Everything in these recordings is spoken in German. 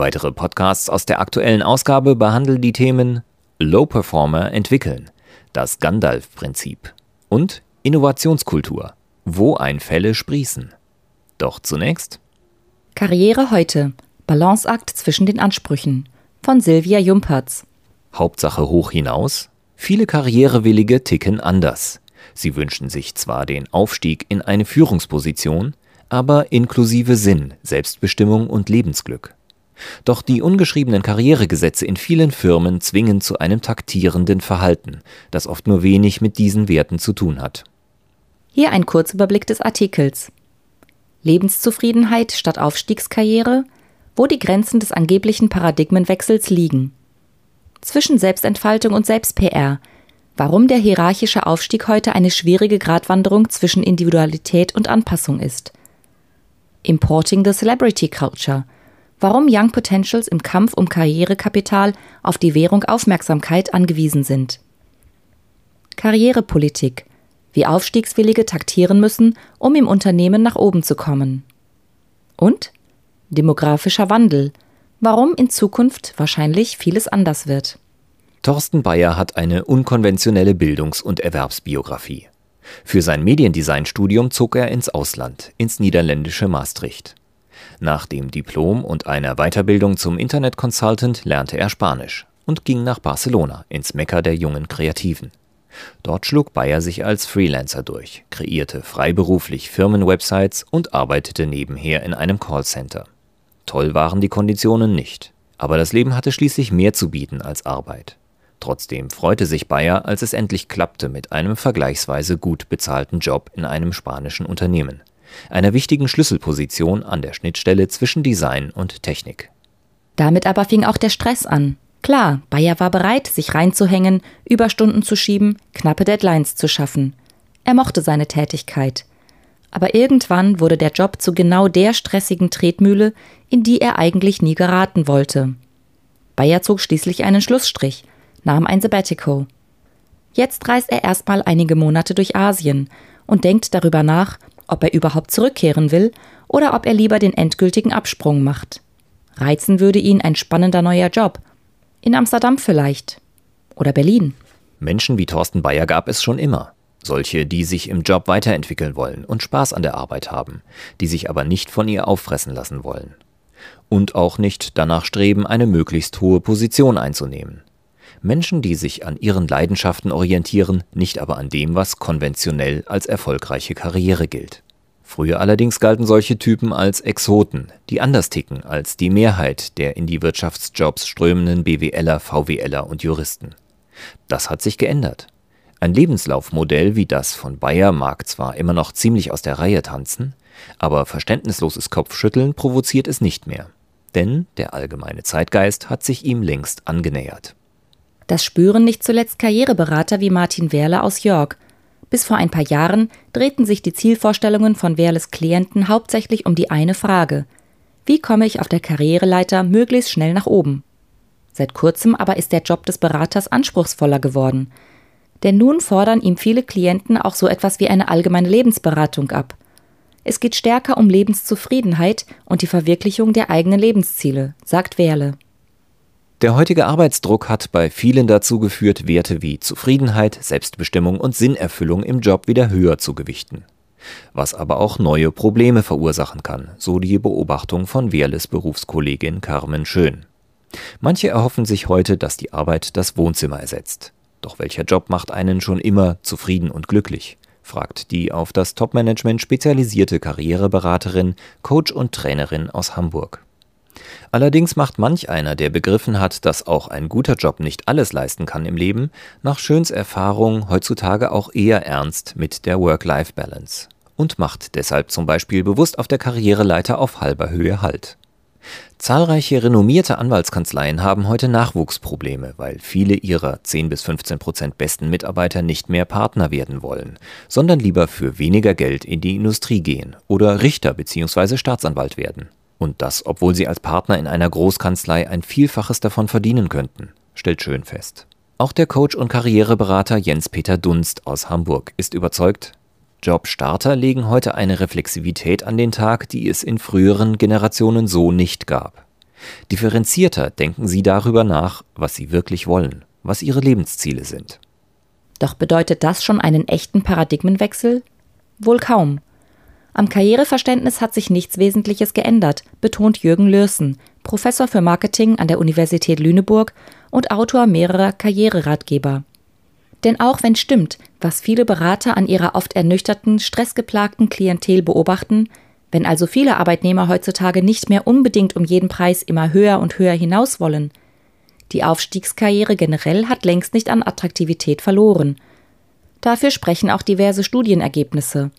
Weitere Podcasts aus der aktuellen Ausgabe behandeln die Themen Low Performer entwickeln, das Gandalf-Prinzip und Innovationskultur, wo Einfälle sprießen. Doch zunächst Karriere heute. Balanceakt zwischen den Ansprüchen. Von Silvia Jumpertz. Hauptsache hoch hinaus? Viele Karrierewillige ticken anders. Sie wünschen sich zwar den Aufstieg in eine Führungsposition, aber inklusive Sinn, Selbstbestimmung und Lebensglück. Doch die ungeschriebenen Karrieregesetze in vielen Firmen zwingen zu einem taktierenden Verhalten, das oft nur wenig mit diesen Werten zu tun hat. Hier ein Kurzüberblick des Artikels. Lebenszufriedenheit statt Aufstiegskarriere, wo die Grenzen des angeblichen Paradigmenwechsels liegen. Zwischen Selbstentfaltung und Selbst-PR. Warum der hierarchische Aufstieg heute eine schwierige Gratwanderung zwischen Individualität und Anpassung ist. Importing the Celebrity Culture – warum Young Potentials im Kampf um Karrierekapital auf die Währung Aufmerksamkeit angewiesen sind. Karrierepolitik, wie Aufstiegswillige taktieren müssen, um im Unternehmen nach oben zu kommen. Und demografischer Wandel, warum in Zukunft wahrscheinlich vieles anders wird. Thorsten Bayer hat eine unkonventionelle Bildungs- und Erwerbsbiografie. Für sein Mediendesign-Studium zog er ins Ausland, ins niederländische Maastricht. Nach dem Diplom und einer Weiterbildung zum Internet Consultant lernte er Spanisch und ging nach Barcelona, ins Mekka der jungen Kreativen. Dort schlug Bayer sich als Freelancer durch, kreierte freiberuflich Firmenwebsites und arbeitete nebenher in einem Callcenter. Toll waren die Konditionen nicht, aber das Leben hatte schließlich mehr zu bieten als Arbeit. Trotzdem freute sich Bayer, als es endlich klappte mit einem vergleichsweise gut bezahlten Job in einem spanischen Unternehmen einer wichtigen Schlüsselposition an der Schnittstelle zwischen Design und Technik. Damit aber fing auch der Stress an. Klar, Bayer war bereit, sich reinzuhängen, Überstunden zu schieben, knappe Deadlines zu schaffen. Er mochte seine Tätigkeit. Aber irgendwann wurde der Job zu genau der stressigen Tretmühle, in die er eigentlich nie geraten wollte. Bayer zog schließlich einen Schlussstrich, nahm ein Sabbatical. Jetzt reist er erstmal einige Monate durch Asien und denkt darüber nach, ob er überhaupt zurückkehren will oder ob er lieber den endgültigen Absprung macht. Reizen würde ihn ein spannender neuer Job. In Amsterdam vielleicht. Oder Berlin. Menschen wie Thorsten Bayer gab es schon immer. Solche, die sich im Job weiterentwickeln wollen und Spaß an der Arbeit haben, die sich aber nicht von ihr auffressen lassen wollen. Und auch nicht danach streben, eine möglichst hohe Position einzunehmen. Menschen, die sich an ihren Leidenschaften orientieren, nicht aber an dem, was konventionell als erfolgreiche Karriere gilt. Früher allerdings galten solche Typen als Exoten, die anders ticken als die Mehrheit der in die Wirtschaftsjobs strömenden BWLer, VWLer und Juristen. Das hat sich geändert. Ein Lebenslaufmodell wie das von Bayer mag zwar immer noch ziemlich aus der Reihe tanzen, aber verständnisloses Kopfschütteln provoziert es nicht mehr. Denn der allgemeine Zeitgeist hat sich ihm längst angenähert. Das spüren nicht zuletzt Karriereberater wie Martin Werle aus York. Bis vor ein paar Jahren drehten sich die Zielvorstellungen von Werles Klienten hauptsächlich um die eine Frage. Wie komme ich auf der Karriereleiter möglichst schnell nach oben? Seit kurzem aber ist der Job des Beraters anspruchsvoller geworden. Denn nun fordern ihm viele Klienten auch so etwas wie eine allgemeine Lebensberatung ab. Es geht stärker um Lebenszufriedenheit und die Verwirklichung der eigenen Lebensziele, sagt Werle. Der heutige Arbeitsdruck hat bei vielen dazu geführt, Werte wie Zufriedenheit, Selbstbestimmung und Sinnerfüllung im Job wieder höher zu gewichten. Was aber auch neue Probleme verursachen kann, so die Beobachtung von Wehrles Berufskollegin Carmen Schön. Manche erhoffen sich heute, dass die Arbeit das Wohnzimmer ersetzt. Doch welcher Job macht einen schon immer zufrieden und glücklich? fragt die auf das Topmanagement spezialisierte Karriereberaterin, Coach und Trainerin aus Hamburg. Allerdings macht manch einer, der begriffen hat, dass auch ein guter Job nicht alles leisten kann im Leben, nach Schöns Erfahrung heutzutage auch eher ernst mit der Work-Life-Balance und macht deshalb zum Beispiel bewusst auf der Karriereleiter auf halber Höhe Halt. Zahlreiche renommierte Anwaltskanzleien haben heute Nachwuchsprobleme, weil viele ihrer 10 bis 15 Prozent besten Mitarbeiter nicht mehr Partner werden wollen, sondern lieber für weniger Geld in die Industrie gehen oder Richter bzw. Staatsanwalt werden. Und das, obwohl sie als Partner in einer Großkanzlei ein Vielfaches davon verdienen könnten, stellt Schön fest. Auch der Coach und Karriereberater Jens-Peter Dunst aus Hamburg ist überzeugt, Jobstarter legen heute eine Reflexivität an den Tag, die es in früheren Generationen so nicht gab. Differenzierter denken sie darüber nach, was sie wirklich wollen, was ihre Lebensziele sind. Doch bedeutet das schon einen echten Paradigmenwechsel? Wohl kaum. Am Karriereverständnis hat sich nichts Wesentliches geändert, betont Jürgen Lürsen, Professor für Marketing an der Universität Lüneburg und Autor mehrerer Karriereratgeber. Denn auch wenn stimmt, was viele Berater an ihrer oft ernüchterten, stressgeplagten Klientel beobachten, wenn also viele Arbeitnehmer heutzutage nicht mehr unbedingt um jeden Preis immer höher und höher hinaus wollen, die Aufstiegskarriere generell hat längst nicht an Attraktivität verloren. Dafür sprechen auch diverse Studienergebnisse.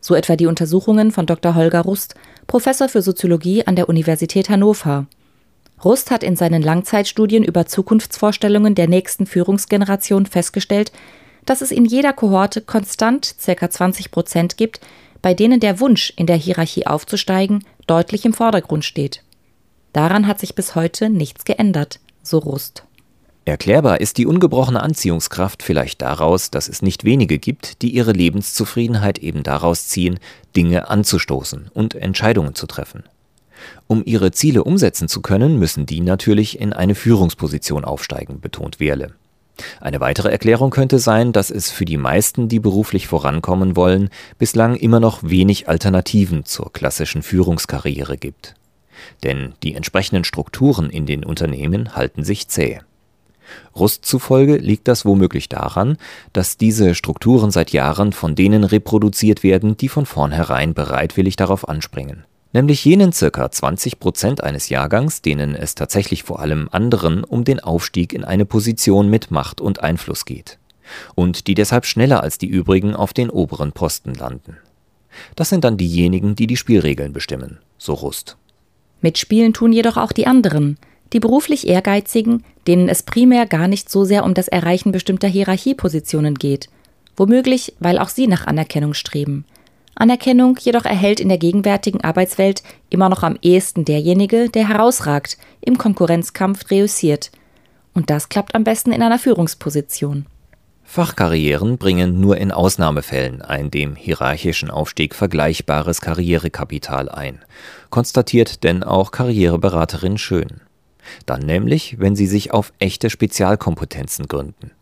So etwa die Untersuchungen von Dr. Holger Rust, Professor für Soziologie an der Universität Hannover. Rust hat in seinen Langzeitstudien über Zukunftsvorstellungen der nächsten Führungsgeneration festgestellt, dass es in jeder Kohorte konstant ca. 20 Prozent gibt, bei denen der Wunsch, in der Hierarchie aufzusteigen, deutlich im Vordergrund steht. Daran hat sich bis heute nichts geändert, so Rust. Erklärbar ist die ungebrochene Anziehungskraft vielleicht daraus, dass es nicht wenige gibt, die ihre Lebenszufriedenheit eben daraus ziehen, Dinge anzustoßen und Entscheidungen zu treffen. Um ihre Ziele umsetzen zu können, müssen die natürlich in eine Führungsposition aufsteigen, betont Wehrle. Eine weitere Erklärung könnte sein, dass es für die meisten, die beruflich vorankommen wollen, bislang immer noch wenig Alternativen zur klassischen Führungskarriere gibt. Denn die entsprechenden Strukturen in den Unternehmen halten sich zäh. Rust zufolge liegt das womöglich daran, dass diese Strukturen seit Jahren von denen reproduziert werden, die von vornherein bereitwillig darauf anspringen nämlich jenen circa 20 Prozent eines Jahrgangs, denen es tatsächlich vor allem anderen um den Aufstieg in eine Position mit Macht und Einfluss geht und die deshalb schneller als die übrigen auf den oberen Posten landen. Das sind dann diejenigen, die die Spielregeln bestimmen, so Rust. Mitspielen tun jedoch auch die anderen, die beruflich Ehrgeizigen, denen es primär gar nicht so sehr um das Erreichen bestimmter Hierarchiepositionen geht, womöglich weil auch sie nach Anerkennung streben – Anerkennung jedoch erhält in der gegenwärtigen Arbeitswelt immer noch am ehesten derjenige, der herausragt, im Konkurrenzkampf reüssiert. Und das klappt am besten in einer Führungsposition. Fachkarrieren bringen nur in Ausnahmefällen ein dem hierarchischen Aufstieg vergleichbares Karrierekapital ein, konstatiert denn auch Karriereberaterin Schön. Dann nämlich, wenn sie sich auf echte Spezialkompetenzen gründen.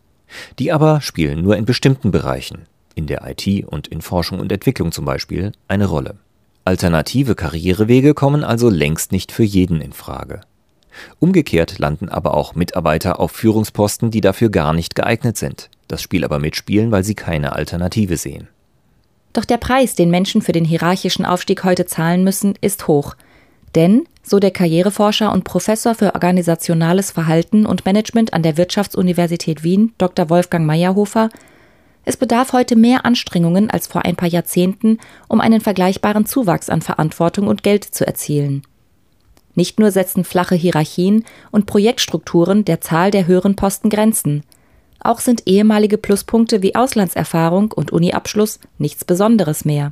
Die aber spielen nur in bestimmten Bereichen, in der IT und in Forschung und Entwicklung zum Beispiel, eine Rolle. Alternative Karrierewege kommen also längst nicht für jeden in Frage. Umgekehrt landen aber auch Mitarbeiter auf Führungsposten, die dafür gar nicht geeignet sind, das Spiel aber mitspielen, weil sie keine Alternative sehen. Doch der Preis, den Menschen für den hierarchischen Aufstieg heute zahlen müssen, ist hoch. Denn, so der Karriereforscher und Professor für organisationales Verhalten und Management an der Wirtschaftsuniversität Wien, Dr. Wolfgang Meyerhofer, es bedarf heute mehr Anstrengungen als vor ein paar Jahrzehnten, um einen vergleichbaren Zuwachs an Verantwortung und Geld zu erzielen. Nicht nur setzen flache Hierarchien und Projektstrukturen der Zahl der höheren Posten Grenzen, auch sind ehemalige Pluspunkte wie Auslandserfahrung und Uniabschluss nichts Besonderes mehr.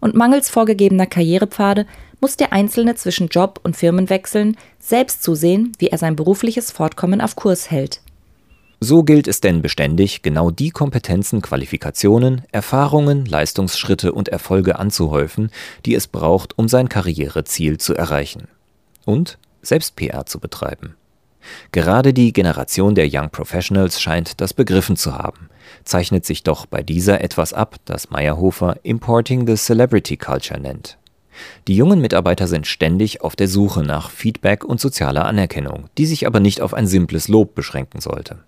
Und mangels vorgegebener Karrierepfade muss der Einzelne zwischen Job und Firmenwechseln selbst zusehen, wie er sein berufliches Fortkommen auf Kurs hält. So gilt es denn beständig, genau die Kompetenzen, Qualifikationen, Erfahrungen, Leistungsschritte und Erfolge anzuhäufen, die es braucht, um sein Karriereziel zu erreichen. Und Selbst-PR zu betreiben. Gerade die Generation der Young Professionals scheint das begriffen zu haben, zeichnet sich doch bei dieser etwas ab, das Meyerhofer Importing the Celebrity Culture nennt. Die jungen Mitarbeiter sind ständig auf der Suche nach Feedback und sozialer Anerkennung, die sich aber nicht auf ein simples Lob beschränken sollte.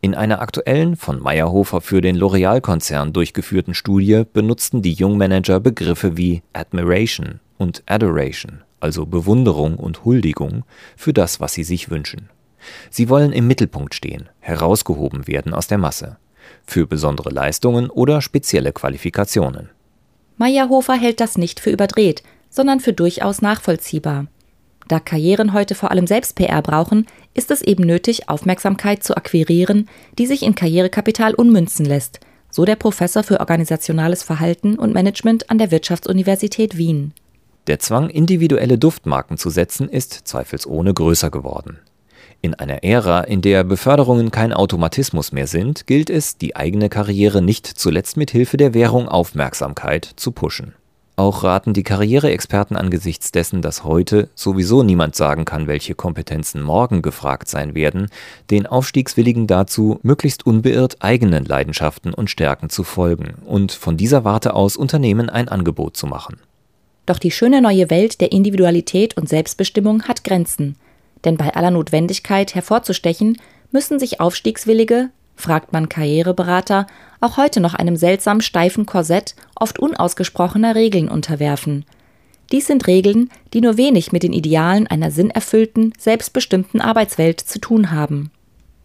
In einer aktuellen von Meyerhofer für den L'Oreal-Konzern durchgeführten Studie benutzten die Jungmanager Begriffe wie Admiration und Adoration, also Bewunderung und Huldigung, für das, was sie sich wünschen. Sie wollen im Mittelpunkt stehen, herausgehoben werden aus der Masse, für besondere Leistungen oder spezielle Qualifikationen. Meyerhofer hält das nicht für überdreht, sondern für durchaus nachvollziehbar. Da Karrieren heute vor allem Selbst-PR brauchen, ist es eben nötig, Aufmerksamkeit zu akquirieren, die sich in Karrierekapital ummünzen lässt, so der Professor für organisationales Verhalten und Management an der Wirtschaftsuniversität Wien. Der Zwang, individuelle Duftmarken zu setzen, ist zweifelsohne größer geworden. In einer Ära, in der Beförderungen kein Automatismus mehr sind, gilt es, die eigene Karriere nicht zuletzt mit Hilfe der Währung Aufmerksamkeit zu pushen. Auch raten die Karriereexperten angesichts dessen, dass heute sowieso niemand sagen kann, welche Kompetenzen morgen gefragt sein werden, den Aufstiegswilligen dazu, möglichst unbeirrt eigenen Leidenschaften und Stärken zu folgen und von dieser Warte aus Unternehmen ein Angebot zu machen. Doch die schöne neue Welt der Individualität und Selbstbestimmung hat Grenzen. Denn bei aller Notwendigkeit hervorzustechen, müssen sich Aufstiegswillige, fragt man Karriereberater, auch heute noch einem seltsam steifen Korsett oft unausgesprochener Regeln unterwerfen. Dies sind Regeln, die nur wenig mit den Idealen einer sinnerfüllten, selbstbestimmten Arbeitswelt zu tun haben.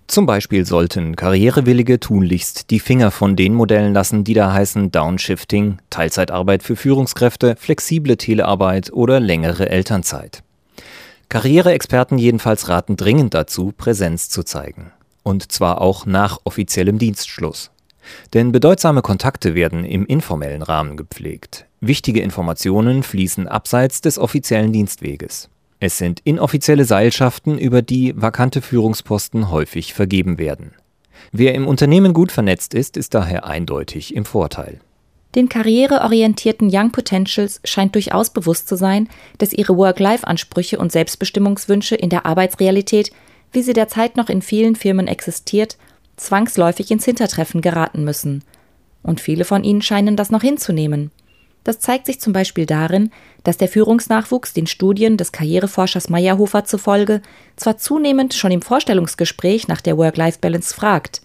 Zum Beispiel sollten Karrierewillige tunlichst die Finger von den Modellen lassen, die da heißen Downshifting, Teilzeitarbeit für Führungskräfte, flexible Telearbeit oder längere Elternzeit. Karriereexperten jedenfalls raten dringend dazu, Präsenz zu zeigen. Und zwar auch nach offiziellem Dienstschluss. Denn bedeutsame Kontakte werden im informellen Rahmen gepflegt. Wichtige Informationen fließen abseits des offiziellen Dienstweges. Es sind inoffizielle Seilschaften, über die vakante Führungsposten häufig vergeben werden. Wer im Unternehmen gut vernetzt ist, ist daher eindeutig im Vorteil. Den karriereorientierten Young Potentials scheint durchaus bewusst zu sein, dass ihre Work-Life-Ansprüche und Selbstbestimmungswünsche in der Arbeitsrealität, wie sie derzeit noch in vielen Firmen existiert, zwangsläufig ins Hintertreffen geraten müssen. Und viele von ihnen scheinen das noch hinzunehmen. Das zeigt sich zum Beispiel darin, dass der Führungsnachwuchs den Studien des Karriereforschers Meyerhofer zufolge zwar zunehmend schon im Vorstellungsgespräch nach der Work-Life-Balance fragt,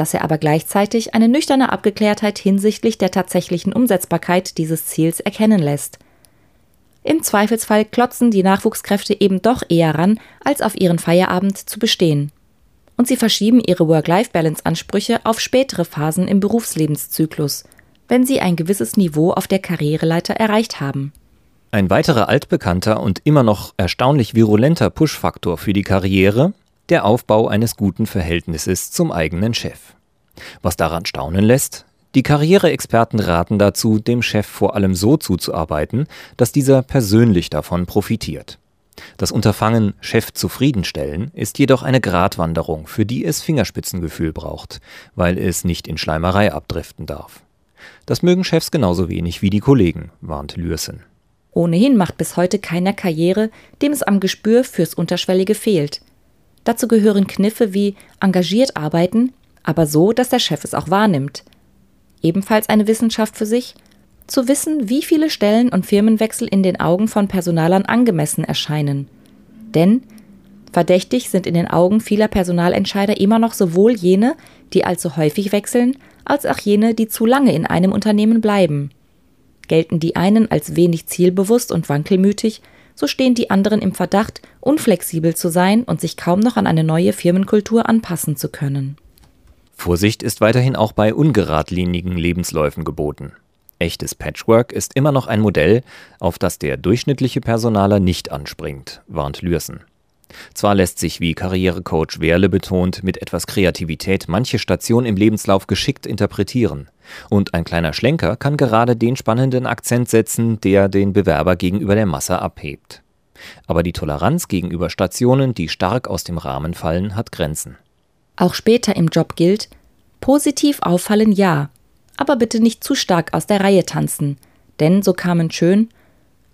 dass er aber gleichzeitig eine nüchterne Abgeklärtheit hinsichtlich der tatsächlichen Umsetzbarkeit dieses Ziels erkennen lässt. Im Zweifelsfall klotzen die Nachwuchskräfte eben doch eher ran, als auf ihren Feierabend zu bestehen. Und sie verschieben ihre Work-Life-Balance-Ansprüche auf spätere Phasen im Berufslebenszyklus, wenn sie ein gewisses Niveau auf der Karriereleiter erreicht haben. Ein weiterer altbekannter und immer noch erstaunlich virulenter Push-Faktor für die Karriere der Aufbau eines guten Verhältnisses zum eigenen Chef. Was daran staunen lässt, die Karriereexperten raten dazu, dem Chef vor allem so zuzuarbeiten, dass dieser persönlich davon profitiert. Das Unterfangen Chef zufriedenstellen ist jedoch eine Gratwanderung, für die es Fingerspitzengefühl braucht, weil es nicht in Schleimerei abdriften darf. Das mögen Chefs genauso wenig wie die Kollegen, warnt Lürsen. Ohnehin macht bis heute keiner Karriere, dem es am Gespür fürs Unterschwellige fehlt. Dazu gehören Kniffe wie engagiert arbeiten, aber so, dass der Chef es auch wahrnimmt. Ebenfalls eine Wissenschaft für sich, zu wissen, wie viele Stellen und Firmenwechsel in den Augen von Personalern angemessen erscheinen. Denn verdächtig sind in den Augen vieler Personalentscheider immer noch sowohl jene, die allzu häufig wechseln, als auch jene, die zu lange in einem Unternehmen bleiben. Gelten die einen als wenig zielbewusst und wankelmütig, so stehen die anderen im Verdacht, unflexibel zu sein und sich kaum noch an eine neue Firmenkultur anpassen zu können. Vorsicht ist weiterhin auch bei ungeradlinigen Lebensläufen geboten. Echtes Patchwork ist immer noch ein Modell, auf das der durchschnittliche Personaler nicht anspringt, warnt Lürsen. Zwar lässt sich, wie Karrierecoach Werle betont, mit etwas Kreativität manche Station im Lebenslauf geschickt interpretieren. Und ein kleiner Schlenker kann gerade den spannenden Akzent setzen, der den Bewerber gegenüber der Masse abhebt. Aber die Toleranz gegenüber Stationen, die stark aus dem Rahmen fallen, hat Grenzen. Auch später im Job gilt, positiv auffallen ja, aber bitte nicht zu stark aus der Reihe tanzen, denn, so kamen schön,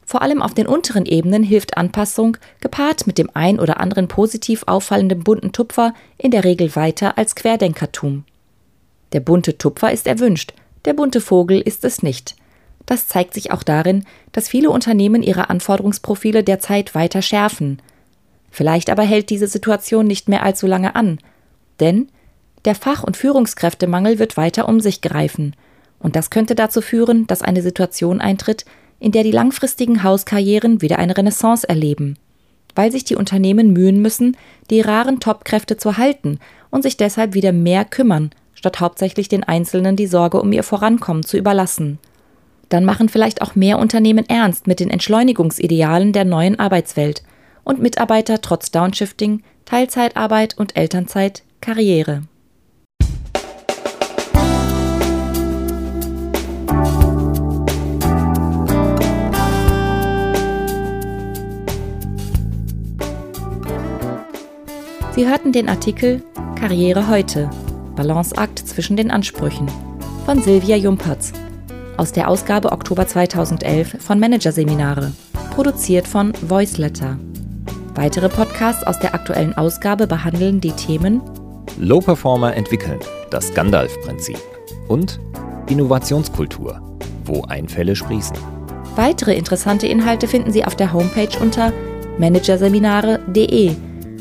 vor allem auf den unteren Ebenen hilft Anpassung, gepaart mit dem ein oder anderen positiv auffallenden bunten Tupfer, in der Regel weiter als Querdenkertum. Der bunte Tupfer ist erwünscht, der bunte Vogel ist es nicht. Das zeigt sich auch darin, dass viele Unternehmen ihre Anforderungsprofile derzeit weiter schärfen. Vielleicht aber hält diese Situation nicht mehr allzu lange an, denn der Fach- und Führungskräftemangel wird weiter um sich greifen, und das könnte dazu führen, dass eine Situation eintritt, in der die langfristigen Hauskarrieren wieder eine Renaissance erleben, weil sich die Unternehmen mühen müssen, die raren Topkräfte zu halten und sich deshalb wieder mehr kümmern, statt hauptsächlich den Einzelnen die Sorge um ihr Vorankommen zu überlassen. Dann machen vielleicht auch mehr Unternehmen ernst mit den Entschleunigungsidealen der neuen Arbeitswelt und Mitarbeiter trotz Downshifting, Teilzeitarbeit und Elternzeit Karriere. Sie hörten den Artikel Karriere heute, Balanceakt zwischen den Ansprüchen von Silvia Jumpertz aus der Ausgabe Oktober 2011 von Managerseminare, produziert von Voiceletter. Weitere Podcasts aus der aktuellen Ausgabe behandeln die Themen Low Performer entwickeln, das Gandalf-Prinzip und Innovationskultur, wo Einfälle sprießen. Weitere interessante Inhalte finden Sie auf der Homepage unter managerseminare.de